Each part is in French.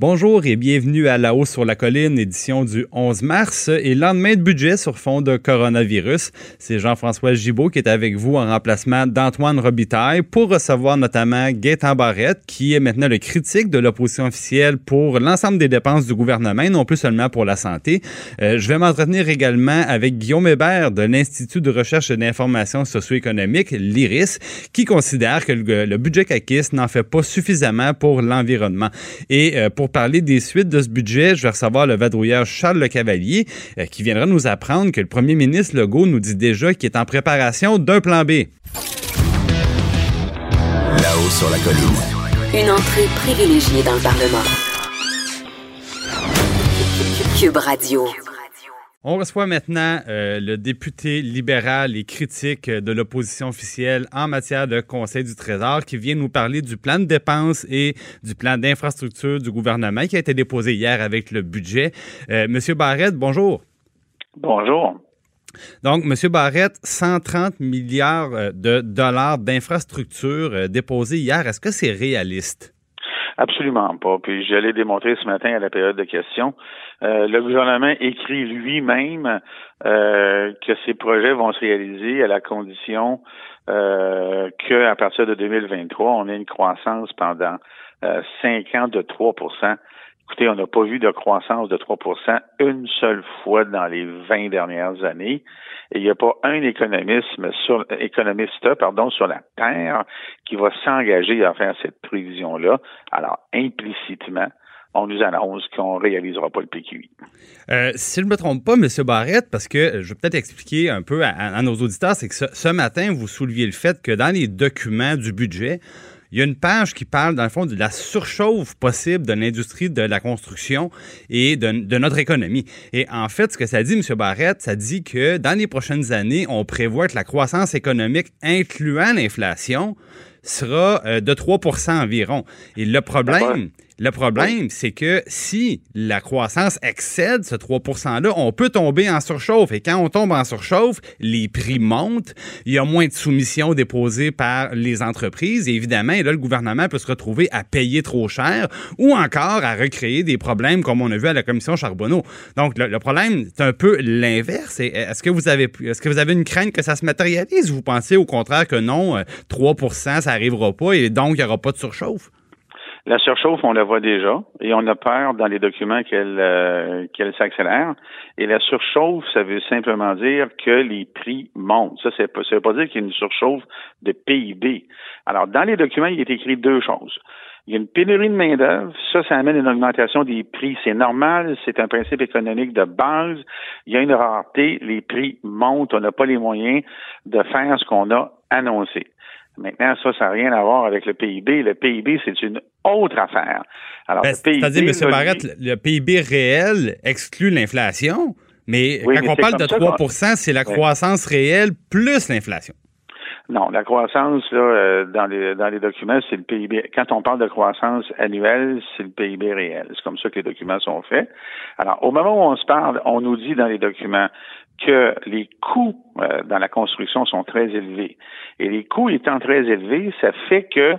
Bonjour et bienvenue à La Haut sur la colline, édition du 11 mars et lendemain de budget sur fond de coronavirus. C'est Jean-François Gibault qui est avec vous en remplacement d'Antoine Robitaille pour recevoir notamment Gaétan Barrette qui est maintenant le critique de l'opposition officielle pour l'ensemble des dépenses du gouvernement, non plus seulement pour la santé. Euh, je vais m'entretenir également avec Guillaume Hébert de l'Institut de recherche et d'information socio-économique, l'IRIS, qui considère que le, budget CAQIS n'en fait pas suffisamment pour l'environnement. Et euh, pour parler des suites de ce budget, je vais recevoir le vadrouilleur Charles Le Cavalier euh, qui viendra nous apprendre que le premier ministre Legault nous dit déjà qu'il est en préparation d'un plan B. Là-haut sur la colline. Une entrée privilégiée dans le Parlement. Cube Radio. On reçoit maintenant euh, le député libéral et critique de l'opposition officielle en matière de Conseil du Trésor qui vient nous parler du plan de dépenses et du plan d'infrastructure du gouvernement qui a été déposé hier avec le budget. Euh, Monsieur Barrette, bonjour. Bonjour. Donc, Monsieur Barrette, 130 milliards euh, de dollars d'infrastructures déposés hier. Est-ce que c'est réaliste? Absolument pas. Puis j'allais démontrer ce matin à la période de questions. Euh, le gouvernement écrit lui-même euh, que ces projets vont se réaliser à la condition euh, qu'à partir de 2023, on ait une croissance pendant euh, cinq ans de 3 Écoutez, on n'a pas vu de croissance de 3 une seule fois dans les 20 dernières années. Et il n'y a pas un économiste sur, la Terre qui va s'engager à faire cette prévision-là. Alors, implicitement, on nous annonce qu'on ne réalisera pas le PQI. Euh, si je ne me trompe pas, M. Barrette, parce que je vais peut-être expliquer un peu à, nos auditeurs, c'est que ce, matin, vous souleviez le fait que dans les documents du budget, il y a une page qui parle, dans le fond, de la surchauffe possible de l'industrie de la construction et de, notre économie. Et en fait, ce que ça dit, M. Barrette, ça dit que dans les prochaines années, on prévoit que la croissance économique, incluant l'inflation, sera euh, de 3% environ. Et le problème, le problème, c'est que si la croissance excède ce 3 %-là, on peut tomber en surchauffe. Et quand on tombe en surchauffe, les prix montent, il y a moins de soumissions déposées par les entreprises. Et évidemment, là, le gouvernement peut se retrouver à payer trop cher ou encore à recréer des problèmes comme on a vu à la commission Charbonneau. Donc, le, problème, c'est un peu l'inverse. Est-ce que vous avez est-ce que vous avez une crainte que ça se matérialise? Vous pensez au contraire que non, 3% euh, ça n'arrivera pas et donc il n'y aura pas de surchauffe? La surchauffe, on la voit déjà, et on a peur dans les documents qu'elle euh, qu'elle s'accélère. Et la surchauffe, ça veut simplement dire que les prix montent. Ça, c'est ça veut pas dire qu'il y a une surchauffe de PIB. Alors, dans les documents, il est écrit deux choses. Il y a une pénurie de main-d'œuvre. Ça, ça amène une augmentation des prix. C'est normal. C'est un principe économique de base. Il y a une rareté. Les prix montent. On n'a pas les moyens de faire ce qu'on a annoncé. Maintenant, ça, ça n'a rien à voir avec le PIB. Le PIB, c'est une autre affaire. Alors, ben, C'est-à-dire, M. Barrett, le PIB réel exclut l'inflation, mais quand on parle de 3% c'est la croissance réelle plus l'inflation. Non, la croissance là, euh, dans les dans les documents, c'est le PIB. Quand on parle de croissance annuelle, c'est le PIB réel. C'est comme ça que les documents sont faits. Alors, au moment où on se parle, on nous dit dans les documents que les coûts euh, dans la construction sont très élevés. Et les coûts étant très élevés, ça fait que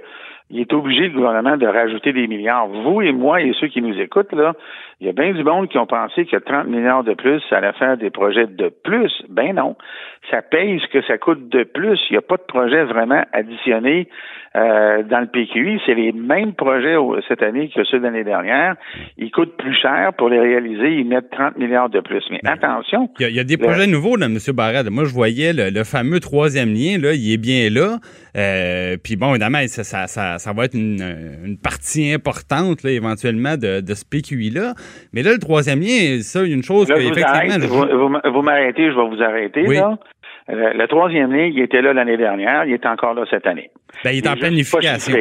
il est obligé, le gouvernement, de rajouter des milliards. Vous et moi et ceux qui nous écoutent, là, il y a bien du monde qui ont pensé que 30 milliards de plus, ça allait faire des projets de plus. Ben non. Ça paye ce que ça coûte de plus. Il n'y a pas de projet vraiment additionné euh, dans le PQI. C'est les mêmes projets cette année que ceux de l'année dernière. Ils coûtent plus cher pour les réaliser. Ils mettent 30 milliards de plus. Mais ben, attention. Il y, a, des projets nouveaux, là, M. Barrett. Moi, je voyais le, fameux troisième lien, là, il est bien là. Euh, puis bon, évidemment, ça, ça, ça, va être une, partie importante, là, éventuellement, de, de ce PQI-là. Mais là, le troisième lien, ça, une chose que, effectivement... Vous, m'arrêtez, je vais vous arrêter, là. Le, troisième lien, il était là l'année dernière, il est encore là cette année. Ben, il est en planification.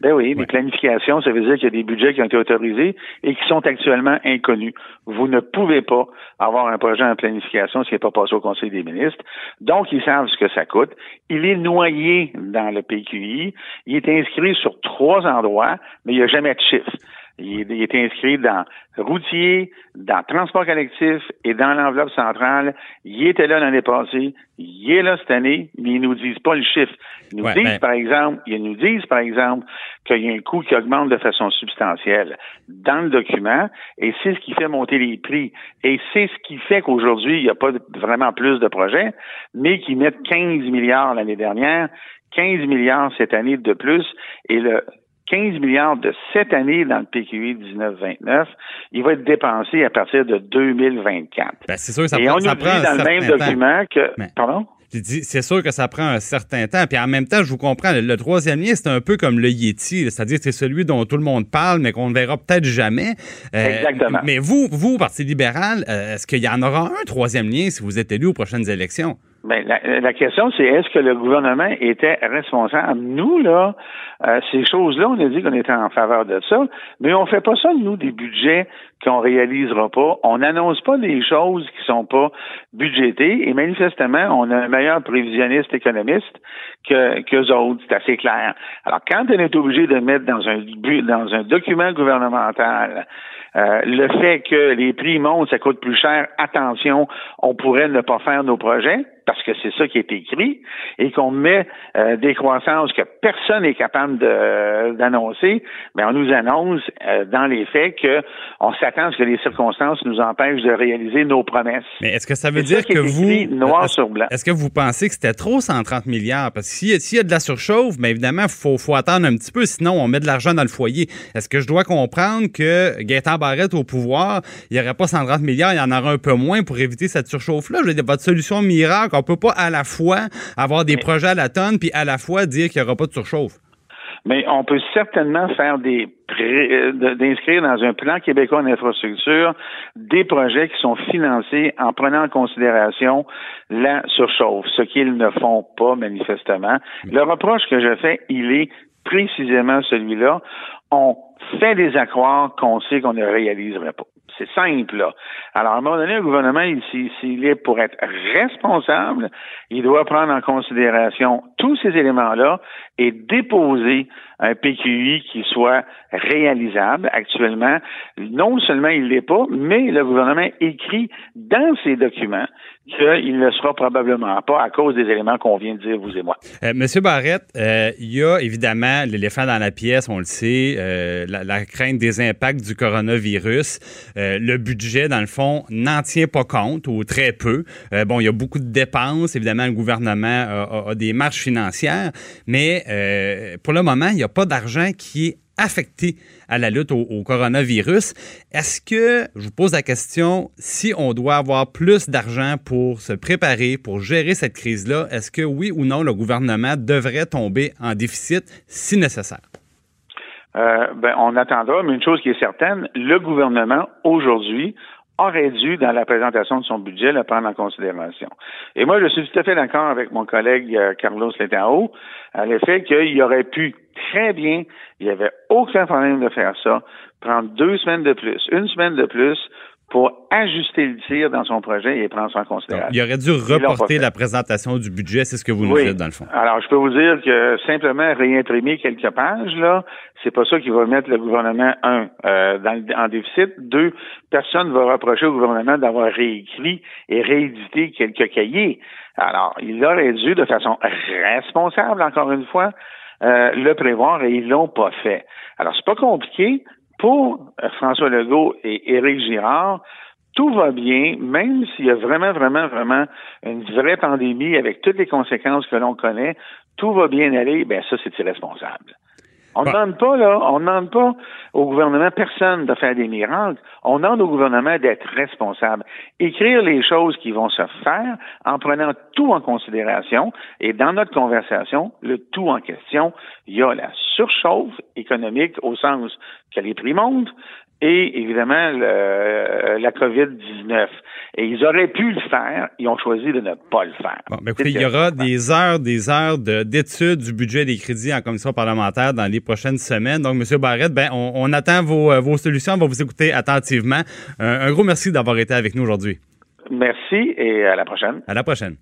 Ben oui, mais planification, ça veut dire qu'il y a des budgets qui ont été autorisés et qui sont actuellement inconnus. Vous ne pouvez pas avoir un projet en planification qui n'est pas passé au Conseil des ministres. Donc, ils savent ce que ça coûte. Il est noyé dans le PQI. Il est inscrit sur trois endroits, mais il n'y a jamais de chiffre. Il, est inscrit dans routier, dans transport collectif et dans l'enveloppe centrale. Il était là l'année passée, il est là cette année, mais ils nous disent pas le chiffre. Ils nous disent, ben par exemple, ils nous disent, par exemple, qu'il y a un coût qui augmente de façon substantielle dans le document et c'est ce qui fait monter les prix. Et c'est ce qui fait qu'aujourd'hui, il n'y a pas vraiment plus de projets, mais qui mettent 15 milliards l'année dernière, 15 milliards cette année de plus et le 15 milliards de cette année dans le PQI 19-29, il va être dépensé à partir de 2024. Ben, c'est sûr que ça Et prend, on ça prend dans le même certain temps. document que... Mais- Pardon? C'est sûr que ça prend un certain temps. Puis en même temps, je vous comprends, le, le troisième lien, c'est un peu comme le Yeti, c'est-à-dire que c'est celui dont tout le monde parle, mais qu'on ne verra peut-être jamais. Euh, Exactement. Mais vous, vous, Parti libéral, euh, est-ce qu'il y en aura un troisième lien si vous êtes élu aux prochaines élections? Ben, la, la question, c'est est-ce que le gouvernement était responsable? Nous, là, euh, ces choses-là, on a dit qu'on était en faveur de ça, mais on fait pas ça, nous, des budgets qu'on réalisera pas. On n'annonce pas des choses qui sont pas budgétées, et manifestement, on a un meilleur prévisionniste économiste que qu'eux autres, c'est assez clair. Alors, quand on est obligé de mettre dans un dans un document gouvernemental euh, le fait que les prix montent, ça coûte plus cher, attention, on pourrait ne pas faire nos projets, parce que c'est ça qui est écrit, et qu'on met euh, des croissances que personne n'est capable de- d'annoncer, mais on nous annonce euh, dans les faits que on s'attend à ce que les circonstances nous empêchent de réaliser nos promesses. Mais est-ce que ça veut ça dire que vous. noir est-ce- sur blanc. Est-ce que vous pensez que c'était trop 130 milliards? Parce que s'il y a de la surchauffe, bien évidemment, il faut, faut attendre un petit peu, sinon on met de l'argent dans le foyer. Est-ce que je dois comprendre que Gaétan Barrette au pouvoir, il n'y aurait pas 130 milliards, il y en aura un peu moins pour éviter cette surchauffe-là? Je veux dire, votre solution miracle, on peut pas à la fois avoir des projets à la tonne puis à la fois dire qu'il n'y aura pas de surchauffe. Mais on peut certainement faire des euh, d'inscrire dans un plan québécois d'infrastructure des projets qui sont financés en prenant en considération la surchauffe, ce qu'ils ne font pas manifestement. Le reproche que je fais, il est précisément celui-là. On fait des accroires qu'on sait qu'on ne réaliserait pas. C'est simple. Alors, à un moment donné, le gouvernement, il- s'il s'il est pour être responsable, il doit prendre en considération tous ces éléments-là et déposer un PQI qui soit réalisable. Actuellement, non seulement il l'est pas, mais le gouvernement écrit dans ses documents qu'il ne le sera probablement pas à cause des éléments qu'on vient de dire, vous et moi. Euh, Monsieur Barrette, euh, il y a évidemment l'éléphant dans la pièce, on le sait, euh, la, crainte des impacts du coronavirus. Euh, le budget, dans le fond, n'en tient pas compte ou très peu. Bon, il y a beaucoup de dépenses. Évidemment, le gouvernement a, des marges financières, mais pour le moment, il n'y a pas d'argent qui est affecté à la lutte au, coronavirus. Est-ce que, je vous pose la question, si on doit avoir plus d'argent pour se préparer, pour gérer cette crise-là, est-ce que oui ou non, le gouvernement devrait tomber en déficit si nécessaire? Euh, ben, on attendra, mais une chose qui est certaine, le gouvernement, aujourd'hui, aurait dû, dans la présentation de son budget, le prendre en considération. Et moi, je suis tout à fait d'accord avec mon collègue euh, Carlos Letao à l'effet qu'il aurait pu très bien, il n'y avait aucun problème de faire ça, prendre deux semaines de plus, une semaine de plus pour ajuster le tir dans son projet et prendre ça en considération. il aurait dû reporter la présentation du budget, c'est ce que vous nous Oui. dites dans le fond. Alors, je peux vous dire que simplement réimprimer quelques pages, là, c'est pas ça qui va mettre le gouvernement, un, euh, dans en déficit. Deux, personne ne va reprocher au gouvernement d'avoir réécrit et réédité quelques cahiers. Alors, il aurait dû, de façon responsable, encore une fois, euh, le prévoir et ils l'ont pas fait. Alors, c'est pas compliqué. Pour François Legault et Éric Girard, tout va bien, même s'il y a vraiment, vraiment, vraiment une vraie pandémie avec toutes les conséquences que l'on connaît, tout va bien aller, ben ça, c'est irresponsable. On ne demande pas, là, on demande pas au gouvernement personne de faire des miracles. On demande au gouvernement d'être responsable. Écrire les choses qui vont se faire en prenant tout en considération. Et dans notre conversation, le tout en question, il y a la surchauffe économique au sens que les prix montent et évidemment le- la COVID-19. Et ils auraient pu le faire, ils ont choisi de ne pas le faire. Bon, ben, écoutez, il y aura des heures, des heures de- d'études du budget des crédits en commission parlementaire dans les prochaines semaines. Donc, M. Barrette, ben, on, on attend vos, euh, vos solutions. On va vous écouter attentivement. Un- un gros merci d'avoir été avec nous aujourd'hui. Merci et à la prochaine. À la prochaine.